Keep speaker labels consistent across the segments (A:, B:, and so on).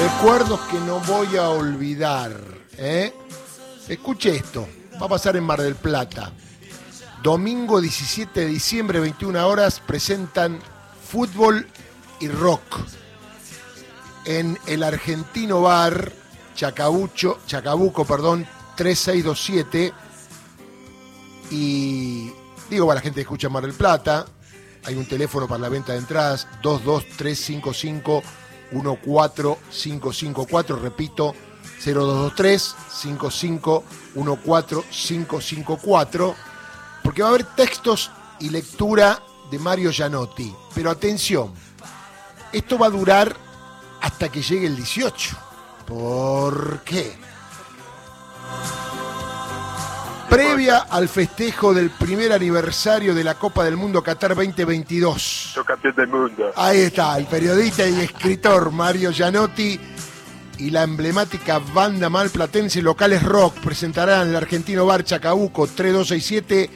A: Recuerdos que no voy a olvidar. ¿eh? Escuche esto. Va a pasar en Mar del Plata. Domingo 17 de diciembre, 21 horas, presentan fútbol y rock en el Argentino Bar Chacabucho, Chacabuco, perdón, 3627. Y digo para la gente que escucha Mar del Plata, hay un teléfono para la venta de entradas, 22355 14554, repito, 0223 55 14554, porque va a haber textos y lectura de Mario Gianotti. Pero atención, esto va a durar hasta que llegue el 18. ¿Por qué? Previa al festejo del primer aniversario de la Copa del Mundo Qatar 2022.
B: Del mundo.
A: Ahí está, el periodista y escritor Mario Gianotti y la emblemática banda malplatense Locales Rock presentarán en el argentino bar Chacabuco 3267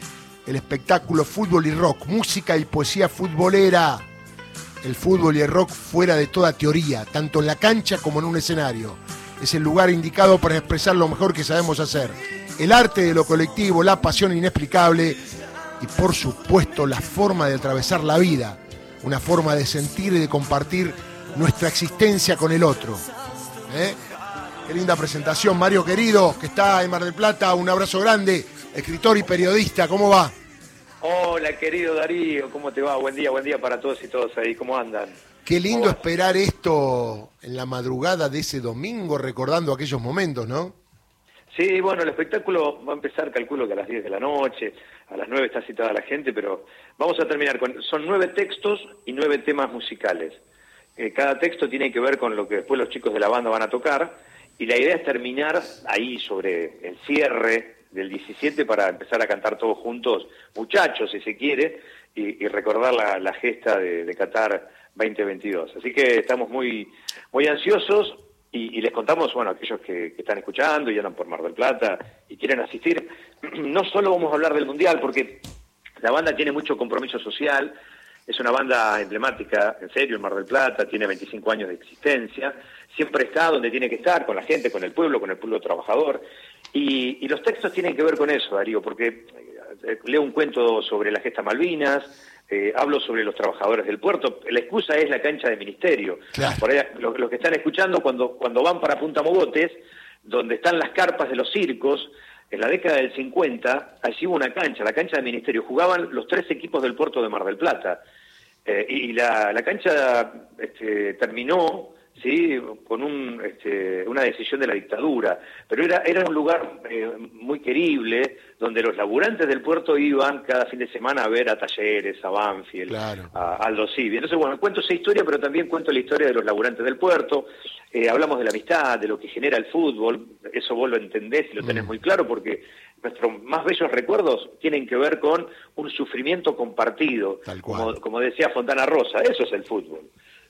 A: el espectáculo Fútbol y Rock, música y poesía futbolera. El fútbol y el rock fuera de toda teoría, tanto en la cancha como en un escenario. Es el lugar indicado para expresar lo mejor que sabemos hacer. El arte de lo colectivo, la pasión inexplicable y por supuesto la forma de atravesar la vida, una forma de sentir y de compartir nuestra existencia con el otro. ¿Eh? Qué linda presentación, Mario querido, que está en Mar del Plata, un abrazo grande, escritor y periodista, ¿cómo va?
C: Hola, querido Darío, ¿cómo te va? Buen día, buen día para todos y todos ahí, ¿cómo andan?
A: Qué lindo esperar esto en la madrugada de ese domingo, recordando aquellos momentos, ¿no?
C: Sí, bueno, el espectáculo va a empezar, calculo que a las 10 de la noche, a las 9 está citada la gente, pero vamos a terminar con... Son nueve textos y nueve temas musicales. Eh, cada texto tiene que ver con lo que después los chicos de la banda van a tocar, y la idea es terminar ahí sobre el cierre del 17 para empezar a cantar todos juntos, muchachos, si se quiere, y, recordar la, gesta de, Qatar 2022. Así que estamos muy, muy ansiosos y, les contamos, bueno, a aquellos que, están escuchando y andan por Mar del Plata y quieren asistir, no solo vamos a hablar del Mundial, porque la banda tiene mucho compromiso social, es una banda emblemática, en serio, en Mar del Plata, tiene 25 años de existencia, siempre está donde tiene que estar, con la gente, con el pueblo, con el pueblo trabajador. Y, los textos tienen que ver con eso, Darío, porque leo un cuento sobre la gesta Malvinas, eh, hablo sobre los trabajadores del puerto. La excusa es la cancha de ministerio. Por ahí, los, que están escuchando, cuando, cuando van para Punta Mogotes, donde están las carpas de los circos, en la década del 50, allí hubo una cancha, la cancha de ministerio. Jugaban los tres equipos del puerto de Mar del Plata. Eh, y la, la cancha este, terminó sí con un, este, una decisión de la dictadura. Pero era era un lugar eh, muy querible donde los laburantes del puerto iban cada fin de semana a ver a Talleres a Banfield a Aldo Civi entonces bueno cuento esa historia pero también cuento la historia de los laburantes del puerto. Eh, hablamos de la amistad de lo que genera el fútbol. Eso vos lo entendés y lo tenés mm. muy claro porque nuestros más bellos recuerdos tienen que ver con un sufrimiento compartido como, como decía Fontana Rosa eso es el fútbol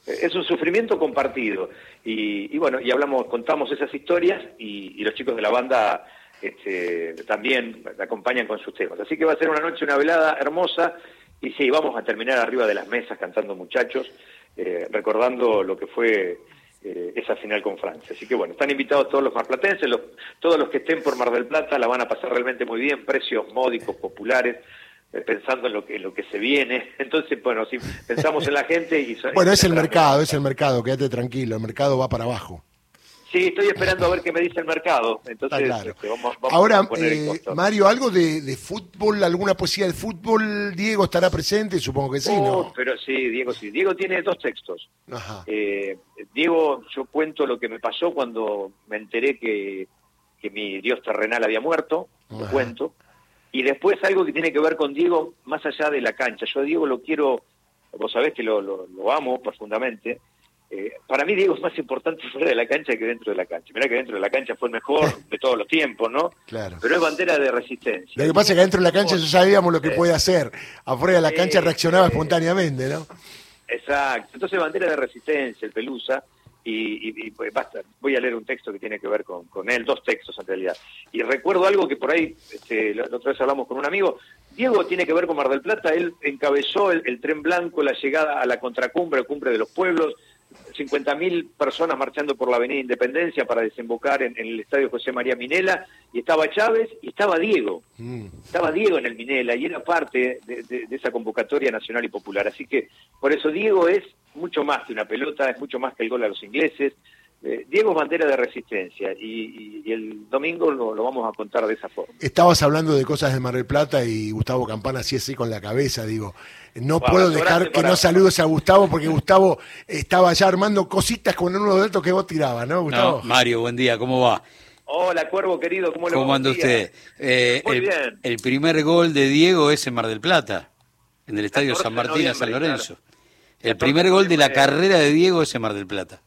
C: es un sufrimiento compartido. Y, bueno, y hablamos, contamos esas historias y, los chicos de la banda este, también acompañan con sus temas. Así que va a ser una noche, una velada hermosa. Y sí, vamos a terminar arriba de las mesas cantando muchachos, eh, recordando lo que fue eh, esa final con Francia. Así que bueno, están invitados todos los marplatenses, los, todos los que estén por Mar del Plata la van a pasar realmente muy bien, precios módicos, populares. Eh, pensando en lo que lo que se viene. Entonces, bueno, si pensamos en la gente y...
A: Bueno, es el mercado, es el mercado, quédate tranquilo, el mercado va para abajo.
C: Sí, estoy esperando a ver qué me dice el mercado. Entonces, este,
A: Ahora, eh, Mario, ¿algo de, fútbol, alguna poesía de fútbol? Diego estará presente, supongo que sí, ¿no?
C: Oh, pero sí, Diego sí. Diego tiene dos textos. Eh, Diego, yo cuento lo que me pasó cuando me enteré que, que mi dios terrenal había muerto, lo cuento. Y después algo que tiene que ver con Diego, más allá de la cancha. Yo a Diego lo quiero, vos sabés que lo, lo, amo profundamente. Eh, para mí Diego es más importante fuera de la cancha que dentro de la cancha. Mirá que dentro de la cancha fue el mejor de todos los tiempos, ¿no?
A: Claro.
C: Pero es bandera de resistencia.
A: Lo que pasa es que dentro de la cancha ya sabíamos lo que puede hacer. Afuera de la cancha reaccionaba espontáneamente, ¿no?
C: Exacto. Entonces bandera de resistencia, el Pelusa y, pues basta, voy a leer un texto que tiene que ver con, con él, dos textos en realidad. Y recuerdo algo que por ahí, este, la, otra vez hablamos con un amigo, Diego tiene que ver con Mar del Plata, él encabezó el, tren blanco, la llegada a la contracumbre, cumbre de los pueblos, 50.000 personas marchando por la Avenida Independencia para desembocar en, el Estadio José María Minela, y estaba Chávez y estaba Diego. Mm. Estaba Diego en el Minela y era parte de, esa convocatoria nacional y popular. Así que por eso Diego es mucho más que una pelota, es mucho más que el gol a los ingleses, eh, Diego es bandera de resistencia y, el domingo lo, vamos a contar de esa forma.
A: Estabas hablando de cosas de Mar del Plata y Gustavo Campana así así con la cabeza, digo. No puedo dejar que no saludes a Gustavo porque Gustavo estaba ya armando cositas con uno de los datos que vos tirabas, ¿no, Gustavo?
B: Mario, buen día, ¿cómo va?
C: Hola, Cuervo querido, ¿cómo le
B: ¿Cómo anda usted? Eh, Muy el, bien. el primer gol de Diego es en Mar del Plata, en el Estadio San Martín a San Lorenzo. El primer gol de la carrera de Diego es en Mar del Plata.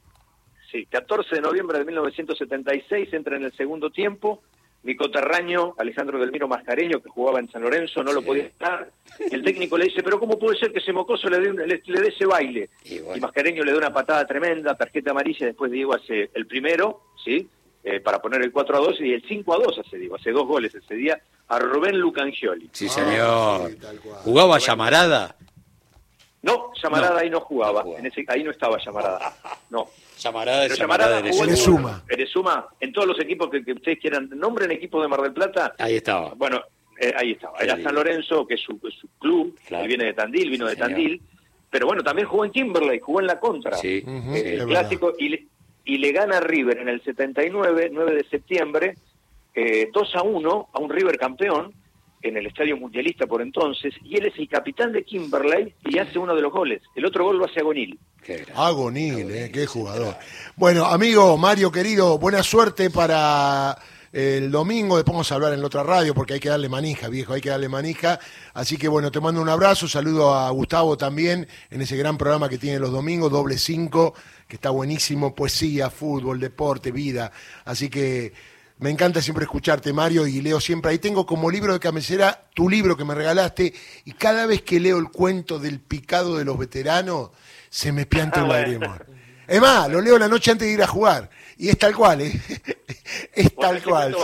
C: Sí, 14 de noviembre de 1976 entra en el segundo tiempo. Mi coterraño, Alejandro Delmiro Mascareño, que jugaba en San Lorenzo, no lo podía estar. El técnico le dice, pero ¿cómo puede ser que ese mocoso le dé, le, dé ese baile? Y, Mascareño le da una patada tremenda, tarjeta amarilla, después Diego hace el primero, ¿sí? Eh, para poner el 4 a 2 y el 5 a 2 hace Diego, hace dos goles ese día a Rubén Lucangioli.
B: Sí, señor. ¿Jugaba Llamarada?
C: No, Llamarada ahí no jugaba, En ese, ahí no estaba Llamarada, no.
B: Llamarada es Llamarada,
A: Erezuma.
C: Erezuma, en todos los equipos que, ustedes quieran, nombren equipos de Mar del Plata.
B: Ahí estaba.
C: Bueno, eh, ahí estaba. Era San Lorenzo, que es su, club, que viene de Tandil, vino de Tandil. Pero bueno, también jugó en Kimberley, jugó en la contra.
B: Sí,
C: eh, el clásico. Y le, y le gana River en el 79, 9 de septiembre, eh, 2 a 1 a un River campeón en el Estadio Mundialista por entonces, y él es el capitán de Kimberley y hace uno de los goles. El otro gol lo hace Agonil.
A: Agonil, eh, qué jugador. Bueno, amigo Mario querido, buena suerte para el domingo, después vamos a hablar en la otra radio porque hay que darle manija, viejo, hay que darle manija. Así que bueno, te mando un abrazo, saludo a Gustavo también en ese gran programa que tiene los domingos, doble cinco, que está buenísimo, poesía, fútbol, deporte, vida. Así que me encanta siempre escucharte, Mario, y leo siempre. Ahí tengo como libro de cabecera tu libro que me regalaste, y cada vez que leo el cuento del picado de los veteranos, se me pianta el lagrimón. Es más, lo leo la noche antes de ir a jugar. Y es tal cual, ¿eh? es tal cual.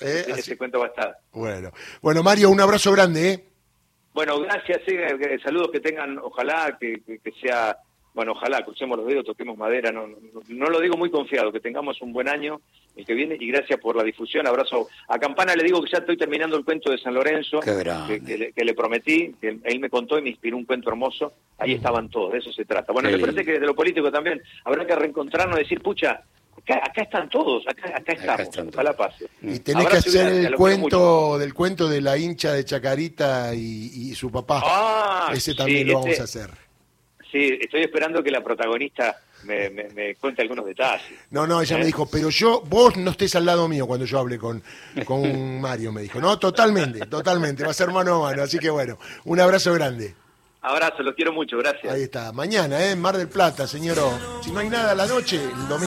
C: ¿Eh? Ese cuento va a estar.
A: Bueno. bueno, Mario, un abrazo grande, ¿eh?
C: Bueno, gracias. Eh, saludos que tengan, ojalá que sea bueno, ojalá, crucemos los dedos, toquemos madera, no, no, lo digo muy confiado, que tengamos un buen año el que viene y gracias por la difusión, abrazo a Campana, le digo que ya estoy terminando el cuento de San Lorenzo, que, le, prometí, que él me contó y me inspiró un cuento hermoso, ahí estaban todos, de eso se trata. Bueno, me parece que desde lo político también habrá que reencontrarnos y decir, pucha, Acá, están todos, acá, acá estamos, la paz.
A: Y tenés que hacer el cuento del cuento de la hincha de Chacarita y, su papá. Ah, Ese también lo vamos a hacer.
C: Sí, estoy esperando que la protagonista me, cuente algunos detalles.
A: No, no, ella me ¿Eh? dijo, pero yo, vos no estés al lado mío cuando yo hable con, con Mario, me dijo. No, totalmente, totalmente, va a ser mano a mano. Así que bueno, un abrazo grande.
C: Abrazo, lo quiero mucho, gracias.
A: Ahí está, mañana, ¿eh? Mar del Plata, señor. Si no hay nada a la noche, el domingo.